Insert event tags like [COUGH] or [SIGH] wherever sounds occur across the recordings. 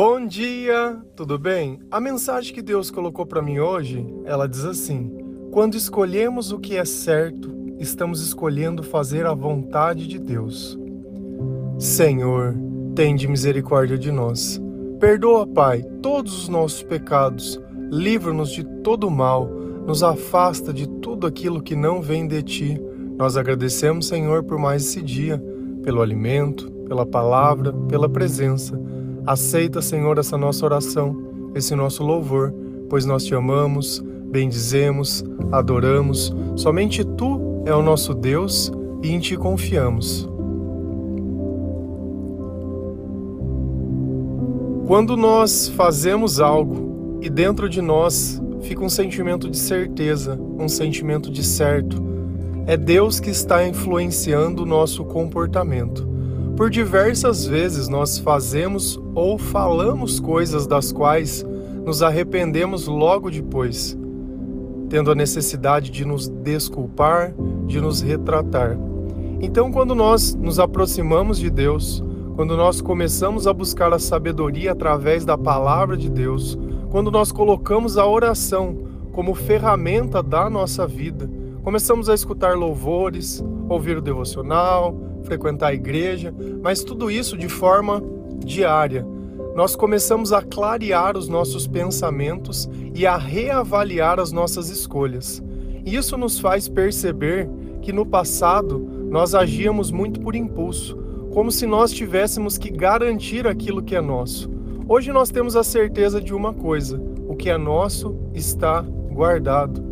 Bom dia, tudo bem? A mensagem que Deus colocou para mim hoje, ela diz assim: Quando escolhemos o que é certo, estamos escolhendo fazer a vontade de Deus. Senhor, tende misericórdia de nós. Perdoa, Pai, todos os nossos pecados, livra-nos de todo mal, nos afasta de tudo aquilo que não vem de ti. Nós agradecemos, Senhor, por mais esse dia, pelo alimento, pela palavra, pela presença. Aceita, Senhor, essa nossa oração, esse nosso louvor, pois nós te amamos, bendizemos, adoramos. Somente tu é o nosso Deus e em ti confiamos. Quando nós fazemos algo e dentro de nós fica um sentimento de certeza, um sentimento de certo, é Deus que está influenciando o nosso comportamento. Por diversas vezes nós fazemos ou falamos coisas das quais nos arrependemos logo depois, tendo a necessidade de nos desculpar, de nos retratar. Então, quando nós nos aproximamos de Deus, quando nós começamos a buscar a sabedoria através da palavra de Deus, quando nós colocamos a oração como ferramenta da nossa vida, começamos a escutar louvores, ouvir o devocional, frequentar a igreja, mas tudo isso de forma diária. Nós começamos a clarear os nossos pensamentos e a reavaliar as nossas escolhas. Isso nos faz perceber que no passado nós agíamos muito por impulso, como se nós tivéssemos que garantir aquilo que é nosso. Hoje nós temos a certeza de uma coisa: o que é nosso está guardado.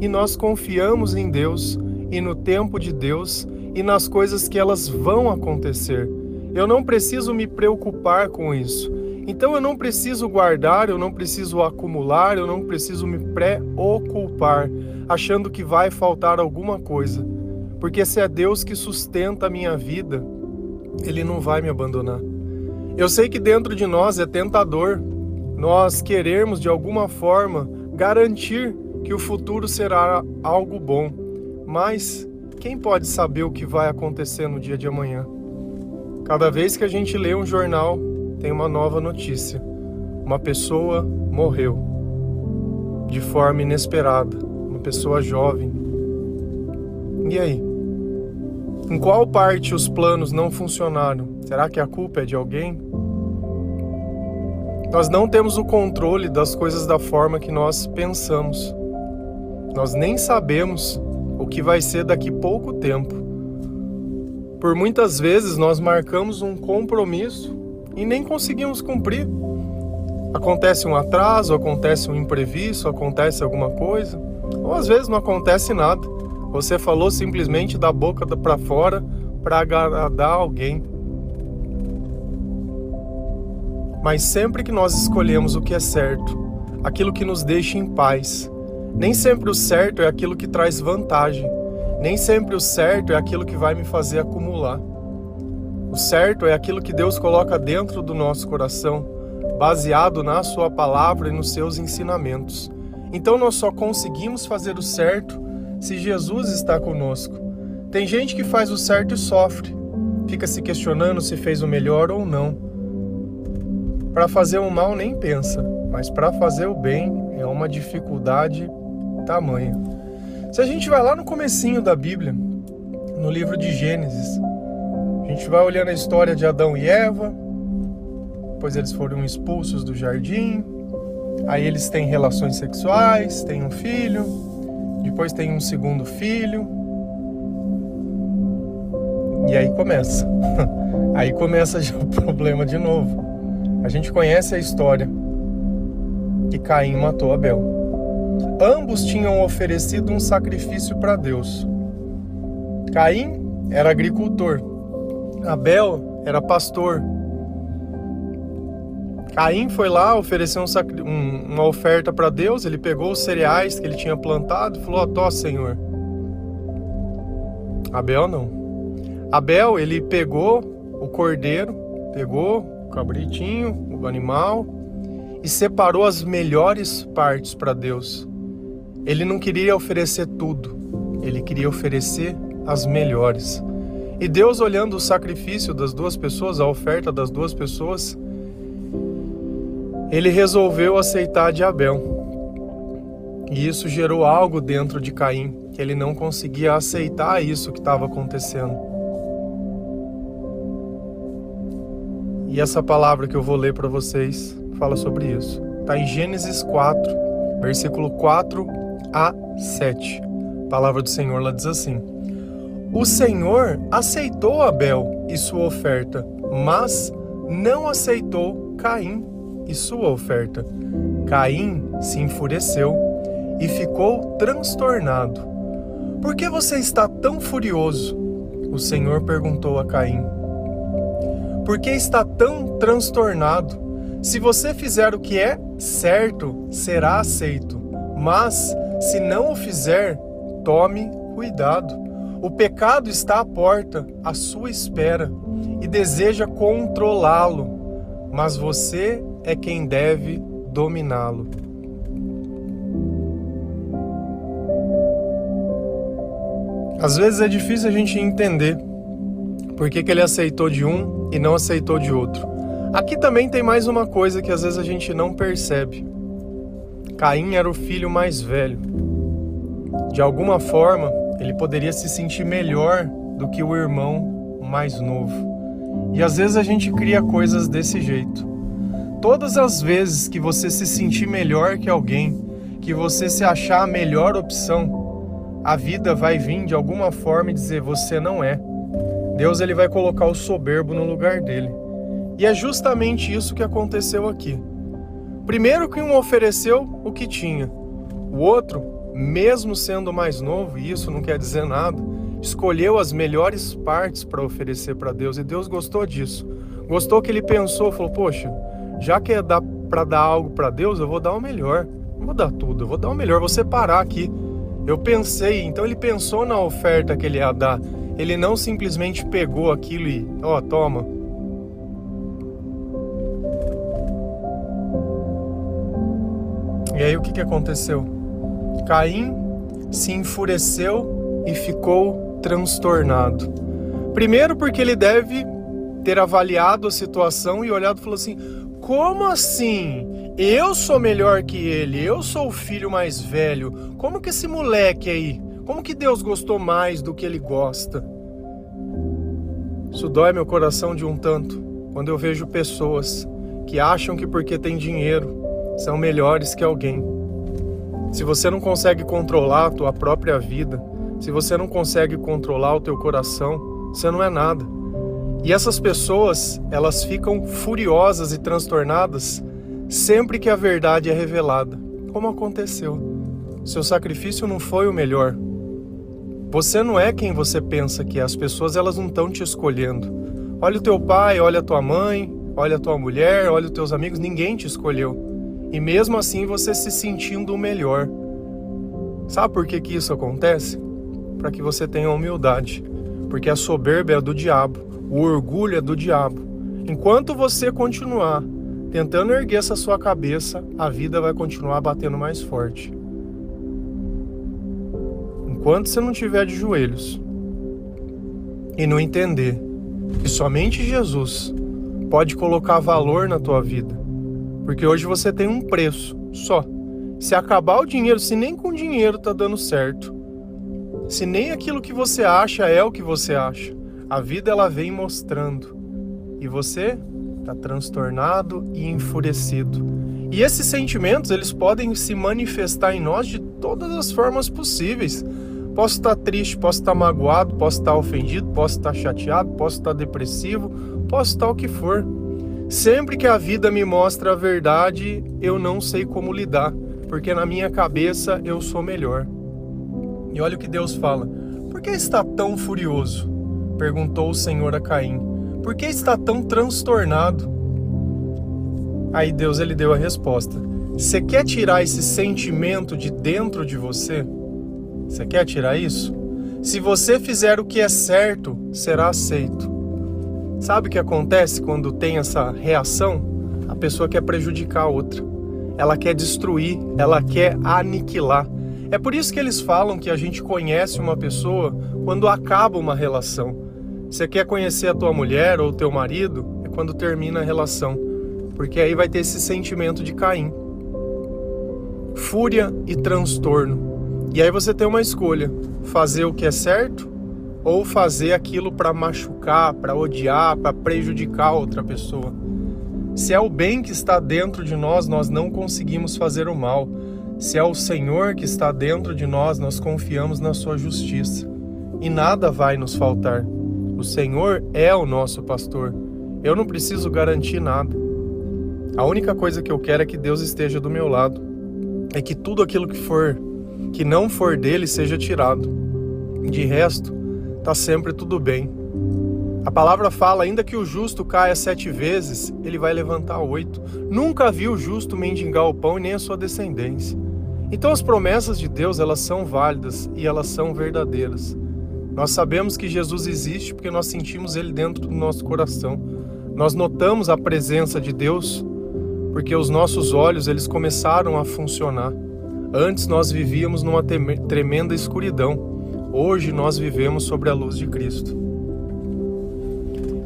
E nós confiamos em Deus e no tempo de Deus e nas coisas que elas vão acontecer. Eu não preciso me preocupar com isso. Então eu não preciso guardar, eu não preciso acumular, eu não preciso me preocupar, achando que vai faltar alguma coisa. Porque se é Deus que sustenta a minha vida, Ele não vai me abandonar. Eu sei que dentro de nós é tentador nós querermos de alguma forma garantir que o futuro será algo bom, mas quem pode saber o que vai acontecer no dia de amanhã? Cada vez que a gente lê um jornal, tem uma nova notícia. Uma pessoa morreu de forma inesperada, uma pessoa jovem. E aí? Em qual parte os planos não funcionaram? Será que a culpa é de alguém? Nós não temos o controle das coisas da forma que nós pensamos. Nós nem sabemos que vai ser daqui pouco tempo. Por muitas vezes nós marcamos um compromisso e nem conseguimos cumprir. Acontece um atraso, acontece um imprevisto, acontece alguma coisa, ou às vezes não acontece nada. Você falou simplesmente da boca para fora para agradar alguém. Mas sempre que nós escolhemos o que é certo, aquilo que nos deixa em paz, nem sempre o certo é aquilo que traz vantagem. Nem sempre o certo é aquilo que vai me fazer acumular. O certo é aquilo que Deus coloca dentro do nosso coração, baseado na Sua palavra e nos seus ensinamentos. Então nós só conseguimos fazer o certo se Jesus está conosco. Tem gente que faz o certo e sofre, fica se questionando se fez o melhor ou não. Para fazer o mal nem pensa, mas para fazer o bem é uma dificuldade tamanho. Se a gente vai lá no comecinho da Bíblia, no livro de Gênesis, a gente vai olhando a história de Adão e Eva, depois eles foram expulsos do jardim, aí eles têm relações sexuais, têm um filho, depois tem um segundo filho, e aí começa. [LAUGHS] aí começa já o problema de novo. A gente conhece a história que Caim matou Abel. Ambos tinham oferecido um sacrifício para Deus. Caim era agricultor, Abel era pastor. Caim foi lá, ofereceu um um, uma oferta para Deus, ele pegou os cereais que ele tinha plantado e falou: Ó, Senhor. Abel não. Abel, ele pegou o cordeiro, pegou o cabritinho, o animal, e separou as melhores partes para Deus. Ele não queria oferecer tudo, ele queria oferecer as melhores. E Deus, olhando o sacrifício das duas pessoas, a oferta das duas pessoas, ele resolveu aceitar de Abel. E isso gerou algo dentro de Caim, que ele não conseguia aceitar isso que estava acontecendo. E essa palavra que eu vou ler para vocês fala sobre isso. Está em Gênesis 4, versículo 4 a 7. A palavra do Senhor lá diz assim: O Senhor aceitou Abel e sua oferta, mas não aceitou Caim e sua oferta. Caim se enfureceu e ficou transtornado. Por que você está tão furioso? O Senhor perguntou a Caim. Por que está tão transtornado? Se você fizer o que é certo, será aceito. Mas, se não o fizer, tome cuidado. O pecado está à porta, à sua espera, e deseja controlá-lo, mas você é quem deve dominá-lo. Às vezes é difícil a gente entender por que, que ele aceitou de um e não aceitou de outro. Aqui também tem mais uma coisa que às vezes a gente não percebe. Caim era o filho mais velho. De alguma forma, ele poderia se sentir melhor do que o irmão mais novo. E às vezes a gente cria coisas desse jeito. Todas as vezes que você se sentir melhor que alguém, que você se achar a melhor opção, a vida vai vir de alguma forma e dizer você não é. Deus ele vai colocar o soberbo no lugar dele. E é justamente isso que aconteceu aqui. Primeiro que um ofereceu o que tinha. O outro, mesmo sendo mais novo, e isso não quer dizer nada, escolheu as melhores partes para oferecer para Deus e Deus gostou disso. Gostou que ele pensou, falou: "Poxa, já que é para dar algo para Deus, eu vou dar o melhor. Não vou dar tudo, eu vou dar o melhor, vou separar aqui. Eu pensei, então ele pensou na oferta que ele ia dar. Ele não simplesmente pegou aquilo e, ó, oh, toma. E aí o que, que aconteceu? Caim se enfureceu e ficou transtornado. Primeiro porque ele deve ter avaliado a situação e olhado e falou assim: como assim? Eu sou melhor que ele, eu sou o filho mais velho. Como que esse moleque aí? Como que Deus gostou mais do que ele gosta? Isso dói meu coração de um tanto quando eu vejo pessoas que acham que porque tem dinheiro são melhores que alguém. Se você não consegue controlar a tua própria vida, se você não consegue controlar o teu coração, você não é nada. E essas pessoas, elas ficam furiosas e transtornadas sempre que a verdade é revelada, como aconteceu. Seu sacrifício não foi o melhor. Você não é quem você pensa que é. As pessoas elas não estão te escolhendo. Olha o teu pai, olha a tua mãe, olha a tua mulher, olha os teus amigos, ninguém te escolheu. E mesmo assim você se sentindo o melhor. Sabe por que, que isso acontece? Para que você tenha humildade. Porque a soberba é do diabo. O orgulho é do diabo. Enquanto você continuar tentando erguer essa sua cabeça, a vida vai continuar batendo mais forte. Enquanto você não estiver de joelhos e não entender que somente Jesus pode colocar valor na tua vida, porque hoje você tem um preço só. Se acabar o dinheiro, se nem com dinheiro tá dando certo, se nem aquilo que você acha é o que você acha, a vida ela vem mostrando e você está transtornado e enfurecido. E esses sentimentos eles podem se manifestar em nós de todas as formas possíveis. Posso estar triste, posso estar magoado, posso estar ofendido, posso estar chateado, posso estar depressivo, posso estar o que for. Sempre que a vida me mostra a verdade, eu não sei como lidar, porque na minha cabeça eu sou melhor. E olha o que Deus fala: por que está tão furioso? perguntou o Senhor a Caim: Por que está tão transtornado? Aí Deus ele deu a resposta: Você quer tirar esse sentimento de dentro de você? Você quer tirar isso? Se você fizer o que é certo, será aceito. Sabe o que acontece quando tem essa reação? A pessoa quer prejudicar a outra. Ela quer destruir, ela quer aniquilar. É por isso que eles falam que a gente conhece uma pessoa quando acaba uma relação. Você quer conhecer a tua mulher ou o teu marido? É quando termina a relação. porque aí vai ter esse sentimento de Caim. Fúria e transtorno. E aí você tem uma escolha: fazer o que é certo ou fazer aquilo para machucar, para odiar, para prejudicar outra pessoa. Se é o bem que está dentro de nós, nós não conseguimos fazer o mal. Se é o Senhor que está dentro de nós, nós confiamos na sua justiça. E nada vai nos faltar. O Senhor é o nosso pastor. Eu não preciso garantir nada. A única coisa que eu quero é que Deus esteja do meu lado. É que tudo aquilo que for, que não for dele, seja tirado. De resto, tá sempre tudo bem. A palavra fala: ainda que o justo caia sete vezes, ele vai levantar oito. Nunca viu o justo mendigar o pão e nem a sua descendência. Então as promessas de Deus elas são válidas e elas são verdadeiras. Nós sabemos que Jesus existe porque nós sentimos ele dentro do nosso coração. Nós notamos a presença de Deus porque os nossos olhos eles começaram a funcionar. Antes nós vivíamos numa tremenda escuridão. Hoje nós vivemos sobre a luz de Cristo.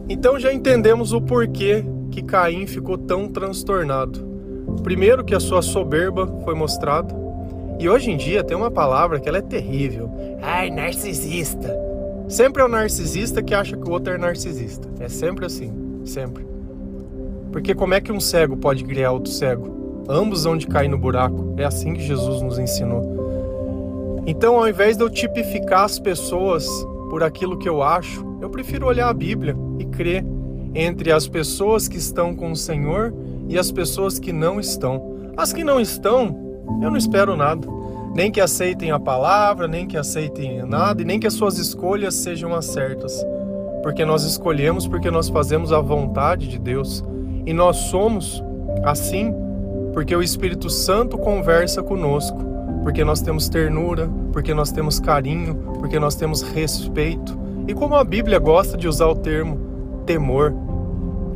Então já entendemos o porquê que Caim ficou tão transtornado. Primeiro que a sua soberba foi mostrada. E hoje em dia tem uma palavra que ela é terrível. Ai, narcisista. Sempre é o narcisista que acha que o outro é narcisista. É sempre assim, sempre. Porque como é que um cego pode criar outro cego? Ambos hão de cair no buraco. É assim que Jesus nos ensinou. Então, ao invés de eu tipificar as pessoas por aquilo que eu acho, eu prefiro olhar a Bíblia e crer entre as pessoas que estão com o Senhor e as pessoas que não estão. As que não estão, eu não espero nada. Nem que aceitem a palavra, nem que aceitem nada, e nem que as suas escolhas sejam as certas. Porque nós escolhemos, porque nós fazemos a vontade de Deus. E nós somos assim porque o Espírito Santo conversa conosco porque nós temos ternura, porque nós temos carinho, porque nós temos respeito. E como a Bíblia gosta de usar o termo temor,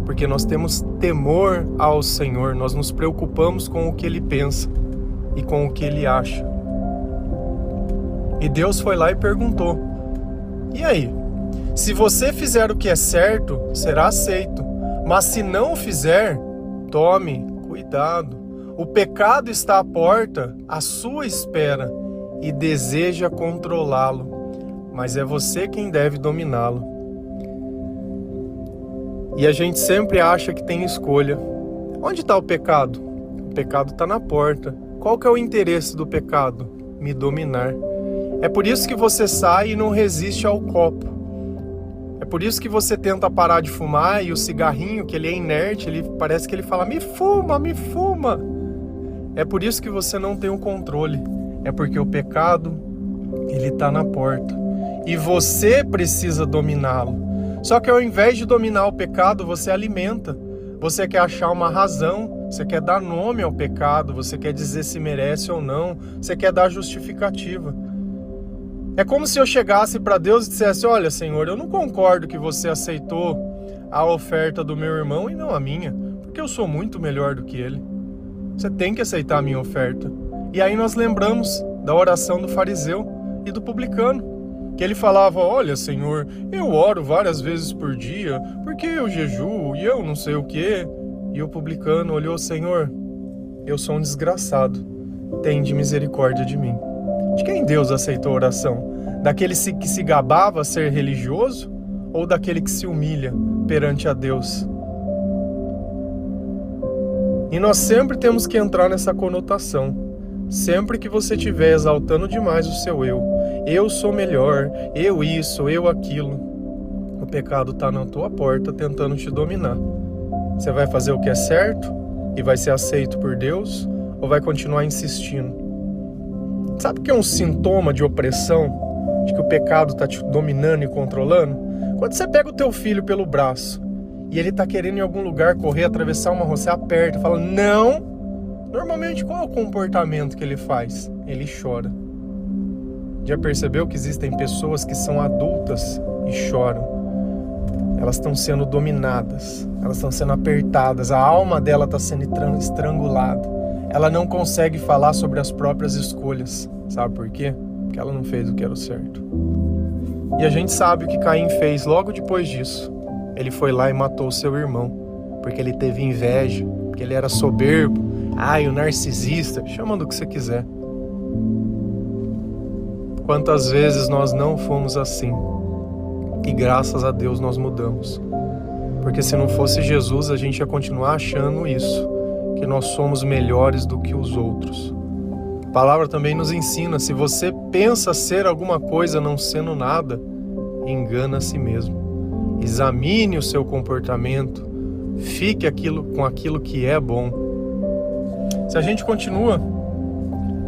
porque nós temos temor ao Senhor, nós nos preocupamos com o que ele pensa e com o que ele acha. E Deus foi lá e perguntou: E aí? Se você fizer o que é certo, será aceito. Mas se não fizer, tome cuidado. O pecado está à porta, à sua espera, e deseja controlá-lo, mas é você quem deve dominá-lo. E a gente sempre acha que tem escolha. Onde está o pecado? O pecado está na porta. Qual que é o interesse do pecado? Me dominar. É por isso que você sai e não resiste ao copo. É por isso que você tenta parar de fumar e o cigarrinho, que ele é inerte, ele parece que ele fala: "Me fuma, me fuma". É por isso que você não tem o controle. É porque o pecado, ele está na porta. E você precisa dominá-lo. Só que ao invés de dominar o pecado, você alimenta. Você quer achar uma razão, você quer dar nome ao pecado, você quer dizer se merece ou não, você quer dar justificativa. É como se eu chegasse para Deus e dissesse: Olha, Senhor, eu não concordo que você aceitou a oferta do meu irmão e não a minha, porque eu sou muito melhor do que ele. Você tem que aceitar a minha oferta. E aí nós lembramos da oração do fariseu e do publicano, que ele falava: Olha, Senhor, eu oro várias vezes por dia, porque eu jejuo e eu não sei o que. E o publicano olhou: Senhor, eu sou um desgraçado, tem de misericórdia de mim. De quem Deus aceitou a oração? Daquele que se gabava ser religioso ou daquele que se humilha perante a Deus? E nós sempre temos que entrar nessa conotação. Sempre que você estiver exaltando demais o seu eu, eu sou melhor, eu isso, eu aquilo, o pecado está na tua porta tentando te dominar. Você vai fazer o que é certo e vai ser aceito por Deus ou vai continuar insistindo? Sabe o que é um sintoma de opressão? De que o pecado está te dominando e controlando? Quando você pega o teu filho pelo braço e ele tá querendo em algum lugar correr, atravessar uma rua, você aperta, fala não. Normalmente qual é o comportamento que ele faz? Ele chora. Já percebeu que existem pessoas que são adultas e choram? Elas estão sendo dominadas, elas estão sendo apertadas, a alma dela está sendo estrangulada. Ela não consegue falar sobre as próprias escolhas. Sabe por quê? Porque ela não fez o que era o certo. E a gente sabe o que Caim fez logo depois disso ele foi lá e matou seu irmão, porque ele teve inveja que ele era soberbo, ai, o narcisista, chama do que você quiser. Quantas vezes nós não fomos assim? E graças a Deus nós mudamos. Porque se não fosse Jesus, a gente ia continuar achando isso, que nós somos melhores do que os outros. A palavra também nos ensina: se você pensa ser alguma coisa não sendo nada, engana a si mesmo. Examine o seu comportamento, fique aquilo com aquilo que é bom. Se a gente continua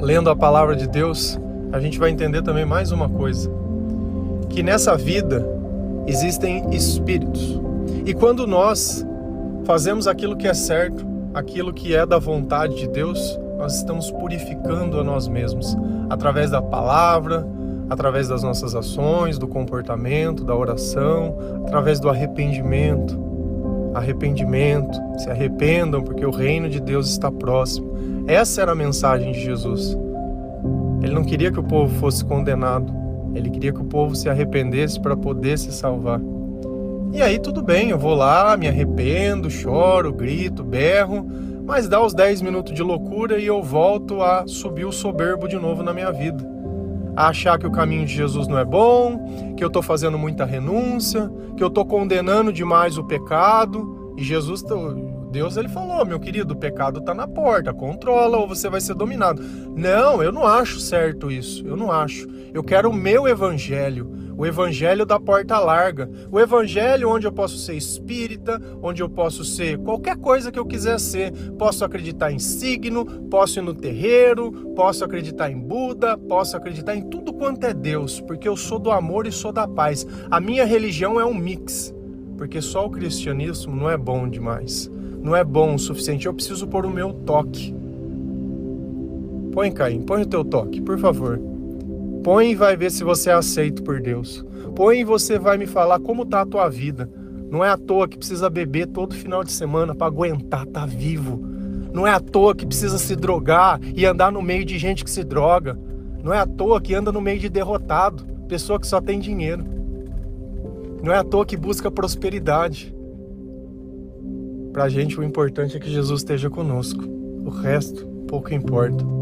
lendo a palavra de Deus, a gente vai entender também mais uma coisa: que nessa vida existem espíritos. E quando nós fazemos aquilo que é certo, aquilo que é da vontade de Deus, nós estamos purificando a nós mesmos através da palavra, através das nossas ações, do comportamento, da oração, através do arrependimento. Arrependimento, se arrependam porque o reino de Deus está próximo. Essa era a mensagem de Jesus. Ele não queria que o povo fosse condenado, ele queria que o povo se arrependesse para poder se salvar. E aí tudo bem, eu vou lá, me arrependo, choro, grito, berro, mas dá os 10 minutos de loucura e eu volto a subir o soberbo de novo na minha vida. A achar que o caminho de Jesus não é bom, que eu estou fazendo muita renúncia, que eu estou condenando demais o pecado. E Jesus Deus ele falou, meu querido, o pecado está na porta, controla ou você vai ser dominado. Não, eu não acho certo isso. Eu não acho. Eu quero o meu evangelho, o evangelho da porta larga, o evangelho onde eu posso ser espírita, onde eu posso ser qualquer coisa que eu quiser ser. Posso acreditar em signo, posso ir no terreiro, posso acreditar em Buda, posso acreditar em tudo quanto é Deus, porque eu sou do amor e sou da paz. A minha religião é um mix, porque só o cristianismo não é bom demais não é bom o suficiente. Eu preciso pôr o meu toque. Põe, Caim, põe o teu toque, por favor. Põe e vai ver se você é aceito por Deus. Põe e você vai me falar como tá a tua vida. Não é à toa que precisa beber todo final de semana para aguentar, tá vivo. Não é à toa que precisa se drogar e andar no meio de gente que se droga. Não é à toa que anda no meio de derrotado, pessoa que só tem dinheiro. Não é à toa que busca prosperidade. Para a gente, o importante é que Jesus esteja conosco. O resto, pouco importa.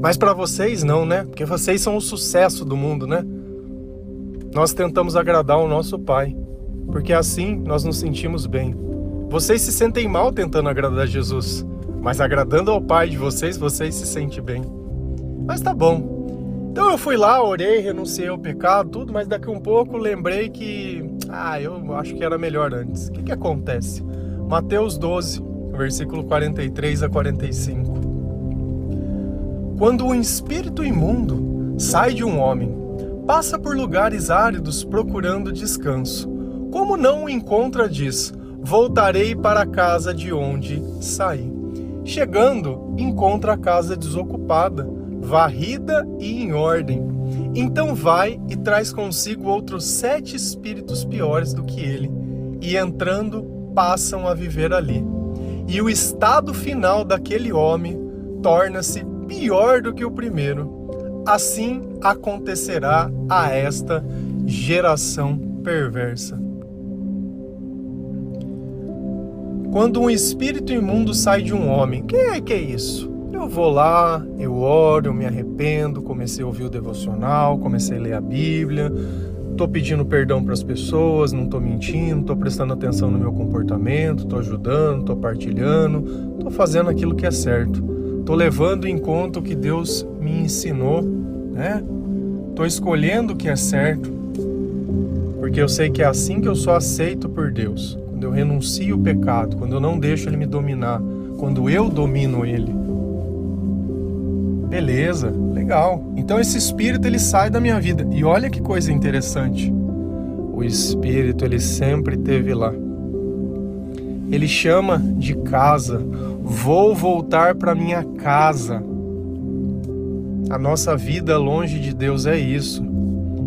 Mas para vocês, não, né? Porque vocês são o sucesso do mundo, né? Nós tentamos agradar o nosso Pai, porque assim nós nos sentimos bem. Vocês se sentem mal tentando agradar Jesus, mas agradando ao Pai de vocês, vocês se sentem bem. Mas tá bom. Então eu fui lá, orei, renunciei ao pecado, tudo, mas daqui um pouco lembrei que, ah, eu acho que era melhor antes. O que, que acontece? Mateus 12, versículo 43 a 45. Quando um espírito imundo sai de um homem, passa por lugares áridos procurando descanso. Como não o encontra, diz: Voltarei para a casa de onde saí. Chegando, encontra a casa desocupada, varrida e em ordem. Então vai e traz consigo outros sete espíritos piores do que ele, e entrando, passam a viver ali. E o estado final daquele homem torna-se pior do que o primeiro. Assim acontecerá a esta geração perversa. Quando um espírito imundo sai de um homem, que é que é isso? Eu vou lá, eu oro, eu me arrependo, comecei a ouvir o devocional, comecei a ler a Bíblia, Tô pedindo perdão para as pessoas, não tô mentindo, tô prestando atenção no meu comportamento, tô ajudando, tô partilhando, tô fazendo aquilo que é certo. Tô levando em conta o que Deus me ensinou, né? Tô escolhendo o que é certo. Porque eu sei que é assim que eu sou aceito por Deus. Quando eu renuncio o pecado, quando eu não deixo ele me dominar, quando eu domino ele. Beleza, legal. Então esse espírito ele sai da minha vida. E olha que coisa interessante. O espírito ele sempre teve lá. Ele chama de casa. Vou voltar para minha casa. A nossa vida longe de Deus é isso.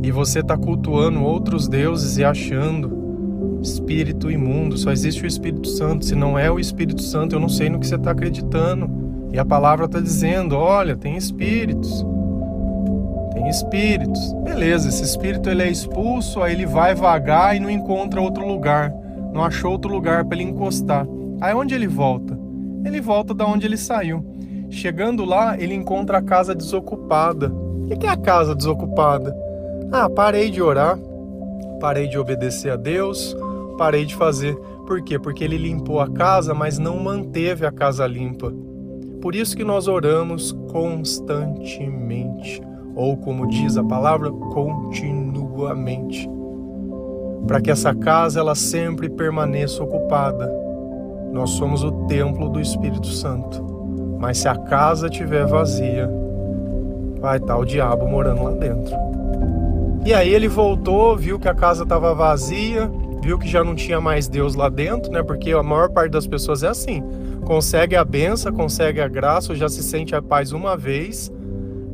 E você está cultuando outros deuses e achando espírito imundo. Só existe o Espírito Santo. Se não é o Espírito Santo, eu não sei no que você está acreditando. E a palavra está dizendo: olha, tem espíritos. Tem espíritos. Beleza, esse espírito ele é expulso, aí ele vai vagar e não encontra outro lugar. Não achou outro lugar para ele encostar. Aí onde ele volta? Ele volta da onde ele saiu. Chegando lá, ele encontra a casa desocupada. O que é a casa desocupada? Ah, parei de orar, parei de obedecer a Deus, parei de fazer. Por quê? Porque ele limpou a casa, mas não manteve a casa limpa. Por isso que nós oramos constantemente, ou como diz a palavra, continuamente, para que essa casa ela sempre permaneça ocupada. Nós somos o templo do Espírito Santo. Mas se a casa estiver vazia, vai estar o diabo morando lá dentro. E aí ele voltou, viu que a casa estava vazia, viu que já não tinha mais Deus lá dentro, né? Porque a maior parte das pessoas é assim: consegue a benção, consegue a graça, já se sente a paz uma vez,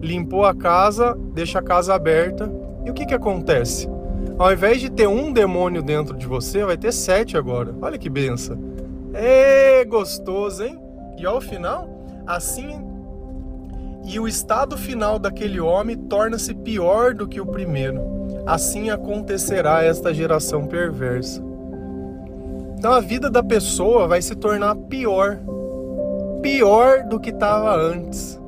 limpou a casa, deixa a casa aberta. E o que, que acontece? Ao invés de ter um demônio dentro de você, vai ter sete agora. Olha que benção. É gostoso, hein? E ao final, assim. E o estado final daquele homem torna-se pior do que o primeiro assim acontecerá esta geração perversa. Então a vida da pessoa vai se tornar pior, pior do que estava antes.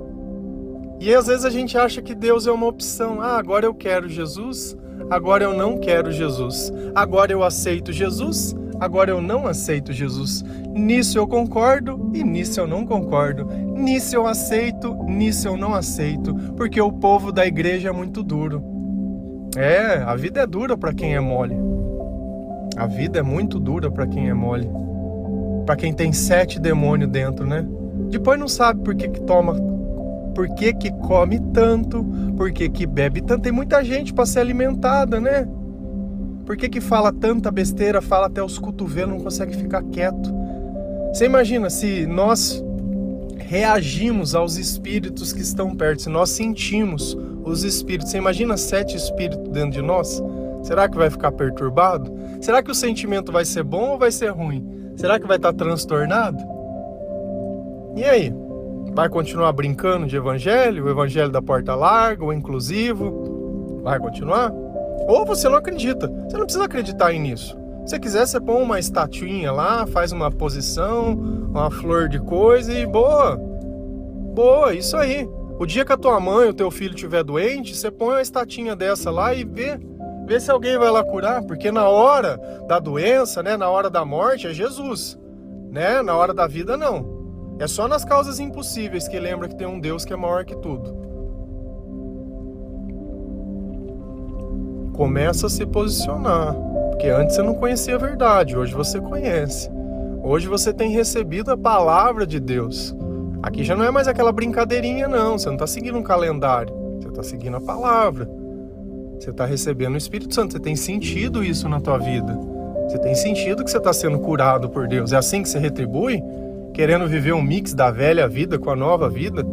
E às vezes a gente acha que Deus é uma opção. Ah, agora eu quero Jesus, agora eu não quero Jesus. Agora eu aceito Jesus, agora eu não aceito Jesus. Nisso eu concordo e nisso eu não concordo. Nisso eu aceito, nisso eu não aceito, porque o povo da igreja é muito duro. É, a vida é dura para quem é mole. A vida é muito dura para quem é mole. Para quem tem sete demônios dentro, né? Depois não sabe por que, que toma, por que, que come tanto, por que, que bebe tanto. Tem muita gente para ser alimentada, né? Por que, que fala tanta besteira, fala até os cotovelos, não consegue ficar quieto? Você imagina se nós reagimos aos espíritos que estão perto, se nós sentimos os espíritos. Você imagina sete espíritos dentro de nós? Será que vai ficar perturbado? Será que o sentimento vai ser bom ou vai ser ruim? Será que vai estar transtornado? E aí? Vai continuar brincando de evangelho, o evangelho da porta larga, o inclusivo? Vai continuar? Ou você não acredita? Você não precisa acreditar nisso. Se quiser, você põe uma estatuinha lá, faz uma posição, uma flor de coisa e boa. Boa, isso aí. O dia que a tua mãe ou teu filho estiver doente, você põe uma estatinha dessa lá e vê, vê se alguém vai lá curar, porque na hora da doença, né, na hora da morte é Jesus, né? Na hora da vida não. É só nas causas impossíveis que lembra que tem um Deus que é maior que tudo. Começa a se posicionar, porque antes você não conhecia a verdade, hoje você conhece. Hoje você tem recebido a palavra de Deus. Aqui já não é mais aquela brincadeirinha, não. Você não está seguindo um calendário. Você está seguindo a palavra. Você está recebendo o Espírito Santo. Você tem sentido isso na tua vida. Você tem sentido que você está sendo curado por Deus. É assim que você retribui? Querendo viver um mix da velha vida com a nova vida?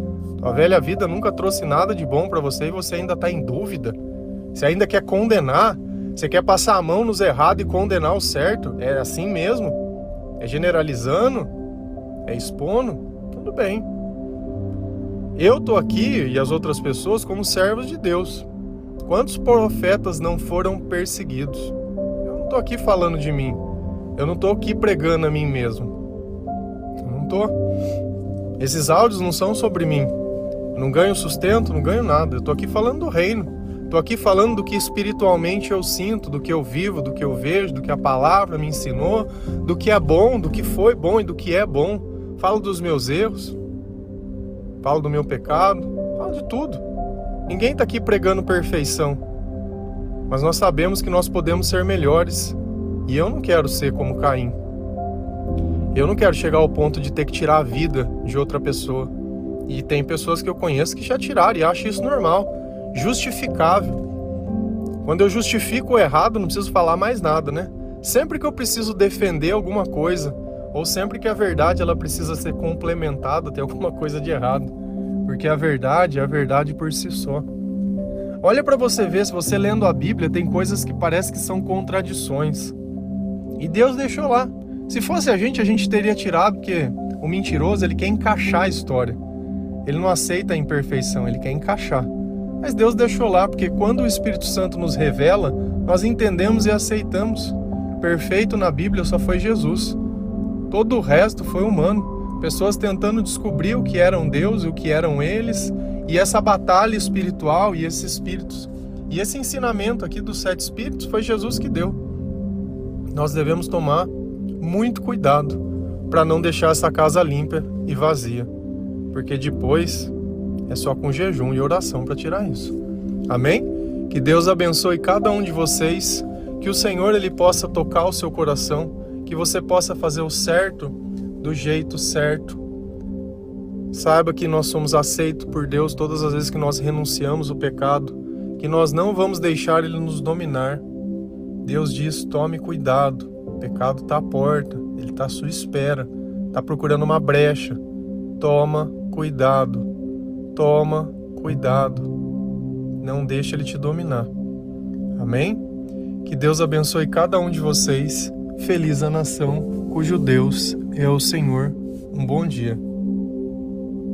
A velha vida nunca trouxe nada de bom para você e você ainda está em dúvida. Você ainda quer condenar. Você quer passar a mão nos errados e condenar o certo. É assim mesmo? É generalizando? É expondo? tudo bem. Eu tô aqui e as outras pessoas como servos de Deus. Quantos profetas não foram perseguidos? Eu não tô aqui falando de mim. Eu não tô aqui pregando a mim mesmo. Eu não tô. Esses áudios não são sobre mim. Eu não ganho sustento, não ganho nada. Eu tô aqui falando do reino. Tô aqui falando do que espiritualmente eu sinto, do que eu vivo, do que eu vejo, do que a palavra me ensinou, do que é bom, do que foi bom e do que é bom. Falo dos meus erros, falo do meu pecado, falo de tudo. Ninguém está aqui pregando perfeição, mas nós sabemos que nós podemos ser melhores e eu não quero ser como Caim. Eu não quero chegar ao ponto de ter que tirar a vida de outra pessoa. E tem pessoas que eu conheço que já tiraram e acham isso normal, justificável. Quando eu justifico o errado, não preciso falar mais nada, né? Sempre que eu preciso defender alguma coisa, ou sempre que a verdade ela precisa ser complementada, tem alguma coisa de errado, porque a verdade é a verdade por si só. Olha para você ver, se você lendo a Bíblia, tem coisas que parece que são contradições. E Deus deixou lá. Se fosse a gente, a gente teria tirado, porque o mentiroso, ele quer encaixar a história. Ele não aceita a imperfeição, ele quer encaixar. Mas Deus deixou lá, porque quando o Espírito Santo nos revela, nós entendemos e aceitamos. Perfeito na Bíblia só foi Jesus. Todo o resto foi humano. pessoas tentando descobrir o que eram Deus e o que eram eles, e essa batalha espiritual e esses espíritos. E esse ensinamento aqui dos sete espíritos foi Jesus que deu. Nós devemos tomar muito cuidado para não deixar essa casa limpa e vazia, porque depois é só com jejum e oração para tirar isso. Amém? Que Deus abençoe cada um de vocês, que o Senhor ele possa tocar o seu coração, que você possa fazer o certo do jeito certo. Saiba que nós somos aceitos por Deus todas as vezes que nós renunciamos o pecado, que nós não vamos deixar ele nos dominar. Deus diz: tome cuidado, o pecado está à porta, ele está à sua espera, está procurando uma brecha. Toma cuidado, toma cuidado não deixe ele te dominar. Amém? Que Deus abençoe cada um de vocês. Feliz a nação cujo Deus é o Senhor. Um bom dia.